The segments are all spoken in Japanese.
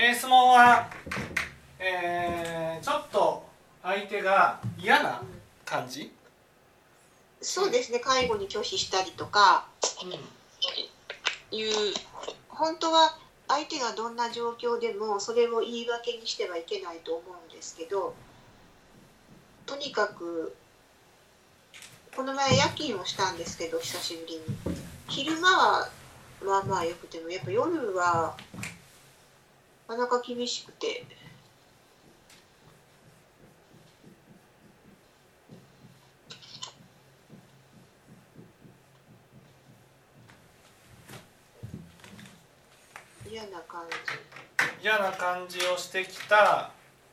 えー質問は、えーちょっと相手が嫌な感じ、そうですね介護に拒否したりとかうん。いう本当は相手がどんな状況でもそれを言い訳にしてはいけないと思うんですけどとにかくこの前夜勤をしたんですけど久しぶりに。昼間はまあまあよくてもやっぱ夜はなかなか厳しくて。嫌な感じ。嫌な感じをしてきた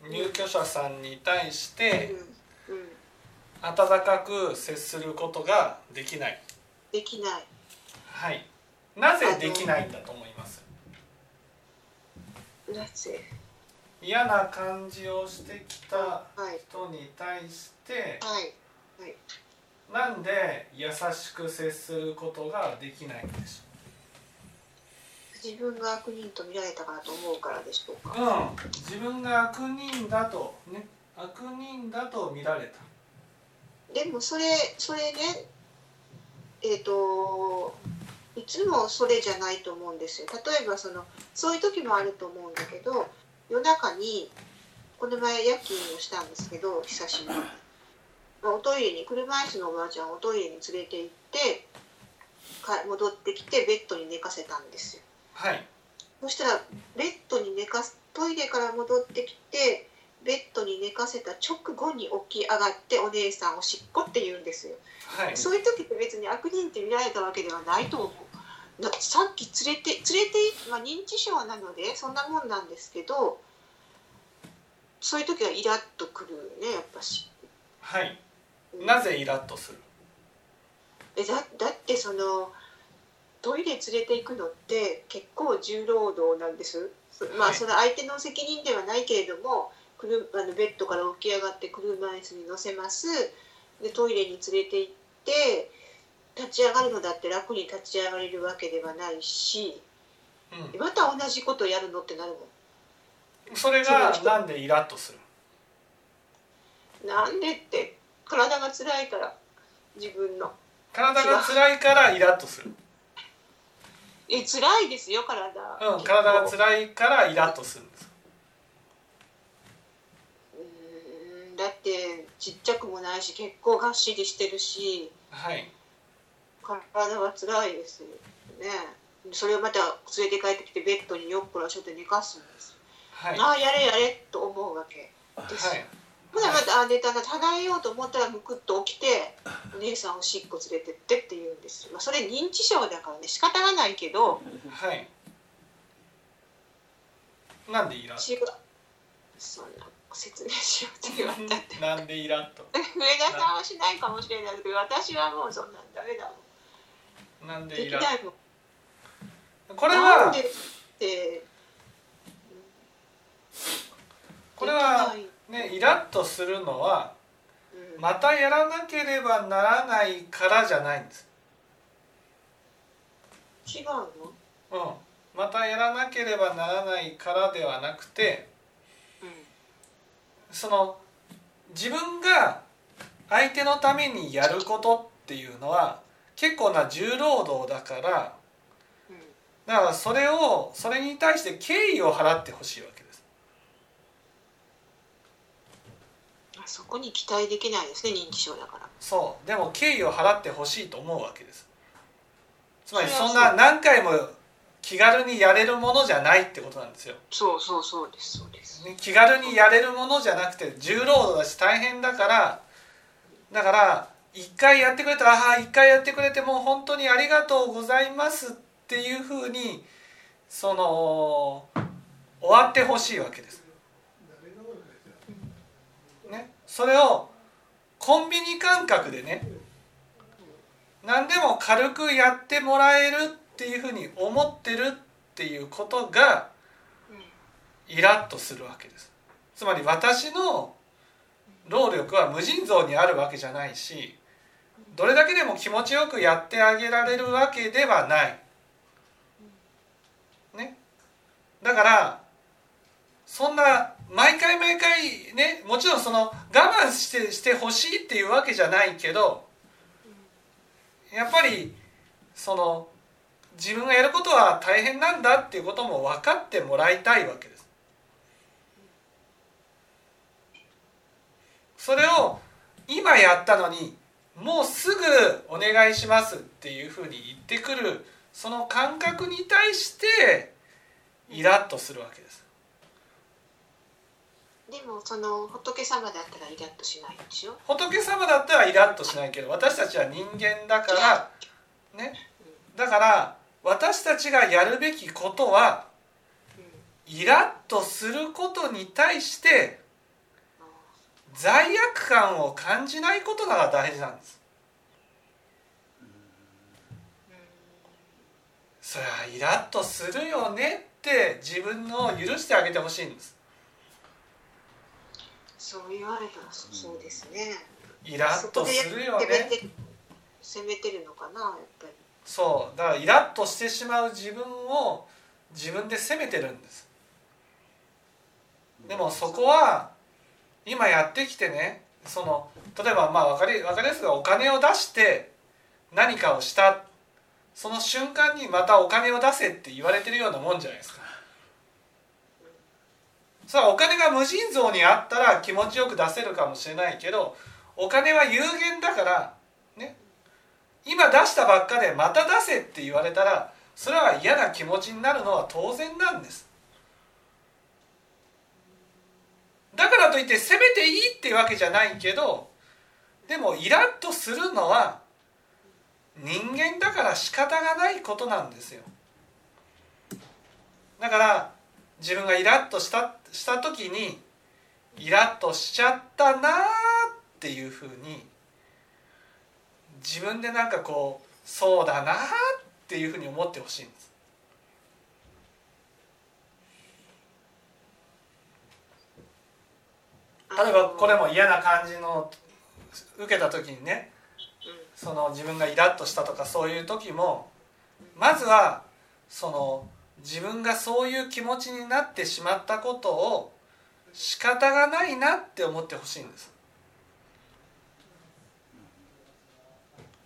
入居者さんに対してうんうん、温かく接することができない。できない。はい。なぜできないんだと思いますなぜ嫌な感じをしてきたはい。人に対してはい。なんで優しく接することができないんでし自分が悪人と見られたからと思うからでしょうか、ょううん。自分が悪人だとね悪人だと見られた。でもそれそれねえっ、といつもそれじゃないと思うんですよ。例えばそのそういう時もあると思うんだけど夜中にこの前夜勤をしたんですけど久しぶりに。まあおトイレに車椅子のおばあちゃんをおトイレに連れて行ってか戻ってきてベッドに寝かせたんですよ。はい。そしたらベッドに寝かすトイレから戻ってきてベッドに寝かせた直後に起き上がってお姉さんおしっこって言うんですよ。はい。そういう時って別に悪人って見られたわけではないと思う。なさっき連れて連れて、まあ、認知症なのでそんなもんなんですけどそういう時はイラッとくるねやっぱし。はい。なぜイラッとする？えだだってそのトイレ連れて行くのって結構重労働なんです。そまあはい。その相手の責任ではないけれどもあのベッドから起き上がって車椅子に乗せます。でトイレに連れて行って立ち上がるのだって楽に立ち上がれるわけではないしうまた同じことやるのってなるもん。それがなんでイラッとするん。なんでって体が辛いから自分の。体が辛いからイラッとする。え辛いですよ体。うん体が辛いからイラッとするんですうーんだってちっちゃくもないし結構がっしりしてるし。はい体が辛いですよね。それをまた連れて帰ってきてベッドによっこらしょって寝かすんです、はい。ああやれやれと思うわけですはい。ほなまたあ寝たな離れようと思ったらむくっと起きてお姉さんおしっこ連れてってって言うんですよ、まあ、それ認知症だからね仕方がないけどはい。なんでイラッ違うそんな説明しようって言われたって。となんでイラッと？上田さんはしないかもしれないけど私はもうそんなんダメだもんなんででイラッきないこれは。これはねイラッとするのはうん。またやらなければならないからじゃないんです。違うの？うん。またやらなければならないからではなくてうん。その自分が相手のためにやることっていうのは結構な重労働だからうん。だからそれをそれに対して敬意を払ってほしいわけです。あそこに期待できないですね認知症だから。そう。でも敬意を払ってほしいと思うわけです。つまりそんな何回も気軽にやれるものじゃないってことなんですよ、そうそうそうですそうです。ね、気軽にやれるものじゃなくて重労働だし大変だからだから一回やってくれたら「ああ一回やってくれてもう本当にありがとうございます」っていうふうにその終わってほしいわけです。ね、それをコンビニ感覚でね何でも軽くやってもらえるっていうふうに思ってるっていうことがイラッとするわけですつまり私の労力は無尽蔵にあるわけじゃないしどれだけでも気持ちよくやってあげられるわけではない。ね、だからそんな毎回毎回ねもちろんその我慢してしてほしいっていうわけじゃないけどやっぱりその自分がやることは大変なんだっていうことも分かってもらいたいわけです。それを今やったのにもうすぐお願いしますっていうふうに言ってくるその感覚に対してイラッとするわけです。でもその仏様だったらイラッとしないでしょ？仏様だったらイラッとしないけど私たちは人間だからね？だから私たちがやるべきことはイラッとすることに対して罪悪感を感じないことが大事なんです。そりゃイラッとするよねって自分の許してあげてほしいんです。そう言われたらそうですね。イラッとするよね。責めてるのかなやっぱり。そうだからイラッとしてしまう自分を自分で責めてるんです。でもそこは今やってきてねその例えばまあ分かり分かりやすくお金を出して何かをしたその瞬間にまたお金を出せって言われてるようなもんじゃないですか。さあお金が無尽蔵にあったら気持ちよく出せるかもしれないけどお金は有限だからね今出したばっかでまた出せって言われたらそれは嫌な気持ちになるのは当然なんですだからといって責めていいっていうわけじゃないけどでもイラッとするのは人間だから仕方がないことなんですよだから自分がイラッとしたした時にイラッとしちゃったなっていうふうに自分でなんかこうそうだなっていうふうに思ってほしいんです。例えばこれも嫌な感じの受けた時にねその自分がイラッとしたとかそういう時もまずはその自分がそういう気持ちになってしまったことを仕方がないなって思ってほしいんです。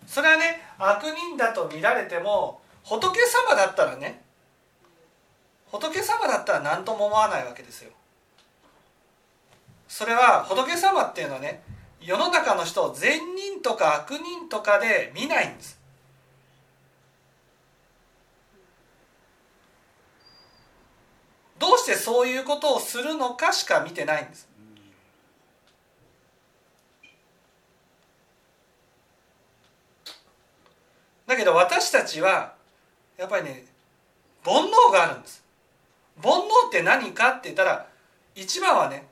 それはね悪人だと見られても仏様だったらね仏様だったら何とも思わないわけですよ。それは仏様っていうのはね世の中の人を善人とか悪人とかで見ないんです。どうしてそういうことをするのかしか見てないんです。だけど私たちはやっぱりね煩悩があるんです。煩悩って何かって言ったら一番はね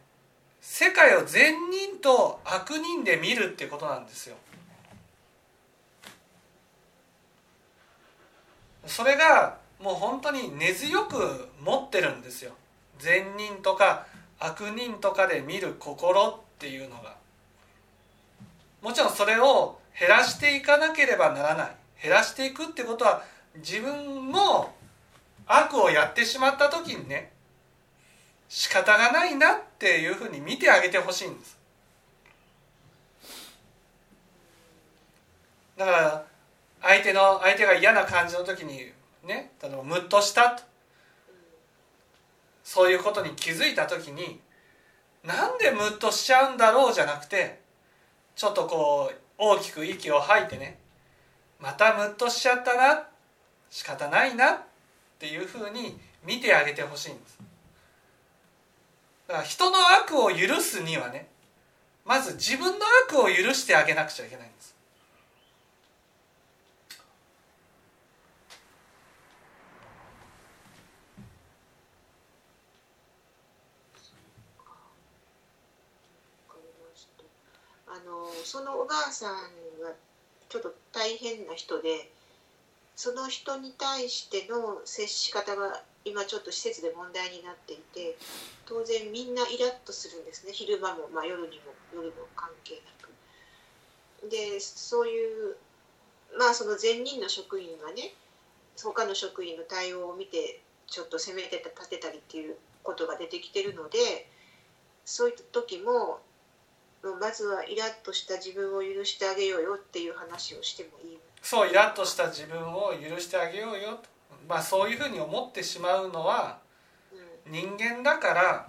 世界を善人と悪人で見るってことなんですよ。それがもう本当に根強く持ってるんですよ。善人とか悪人とかで見る心っていうのが。もちろんそれを減らしていかなければならない。減らしていくってことは自分も悪をやってしまった時にね仕方がないなっていうふうに見てあげてほしいんです。だから相手の相手が嫌な感じの時にねあのムッとしたと。そういうことに気づいた時になんでムッとしちゃうんだろうじゃなくてちょっとこう大きく息を吐いてねまたムッとしちゃったな仕方ないなっていうふうに見てあげてほしいんです。だから人の悪を許すにはねまず自分の悪を許してあげなくちゃいけないんです。あのそのおばあさんがちょっと大変な人でその人に対しての接し方が今ちょっと施設で問題になっていて当然みんなイラッとするんですね。昼間も、まあ、夜にも夜も関係なく。でそういうまあその前任の職員がね他の職員の対応を見てちょっと責めてた立てたりっていうことが出てきてるのでそういった時もまずはイラッとした自分を許してあげようよっていう話をしてもいい。そうイラッとした自分を許してあげようよ、まあ、そういうふうに思ってしまうのはうん。人間だから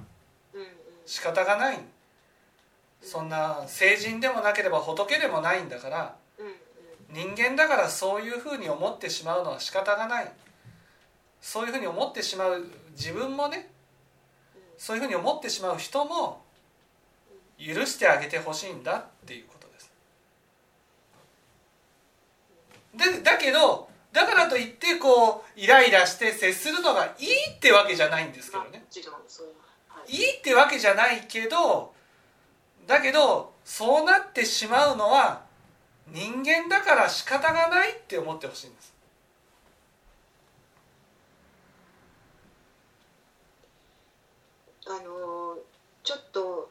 仕方がない。そんな聖人でもなければ仏でもないんだから人間だからそういうふうに思ってしまうのは仕方がない。そういうふうに思ってしまう自分もねそういうふうに思ってしまう人も許してあげてほしいんだっていうことです。でだけどこうイライラして接するのがいいってわけじゃないんですけどね。いい。いいってわけじゃないけどだけどそうなってしまうのは人間だから仕方がないって思ってほしいんです。あのちょっと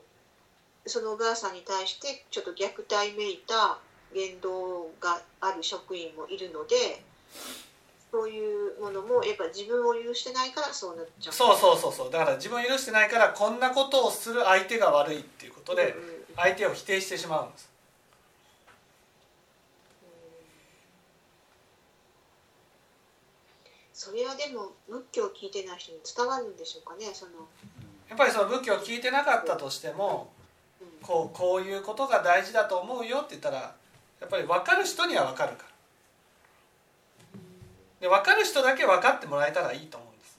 そのおばあさんに対してちょっと虐待めいた言動がある職員もいるのでそういうものもやっぱ自分を許してないからそうなっちゃう。そうそうそうそう。だから自分を許してないからこんなことをする相手が悪いっていうことで相手を否定してしまうんです。それはでも仏教を聞いてない人に伝わるんでしょうかねその、やっぱりその仏教を聞いてなかったとしてもうん。こうこういうことが大事だと思うよって言ったらやっぱり分かる人には分かるからで分かる人だけ分かってもらえたらいいと思うんです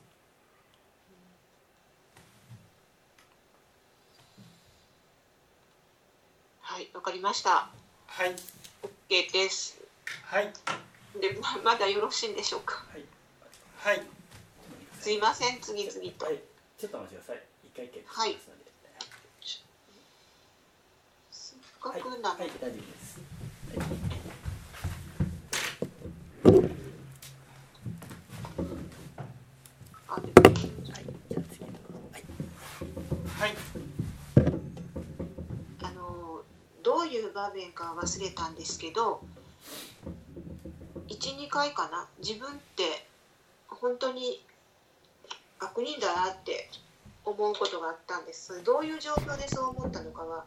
はいわかりましたはい OK ですはいでままだよろしいんでしょうか？はい。はいすいません次々と、はい。ちょっとお待ちください。一回決定しますので。せっかはい。くなので、はい、大丈夫です。はい。じゃあ次の。はい。はいあのどういう場面か忘れたんですけど12回かな自分って本当に悪人だなって思うことがあったんですそれどういう状況でそう思ったのかは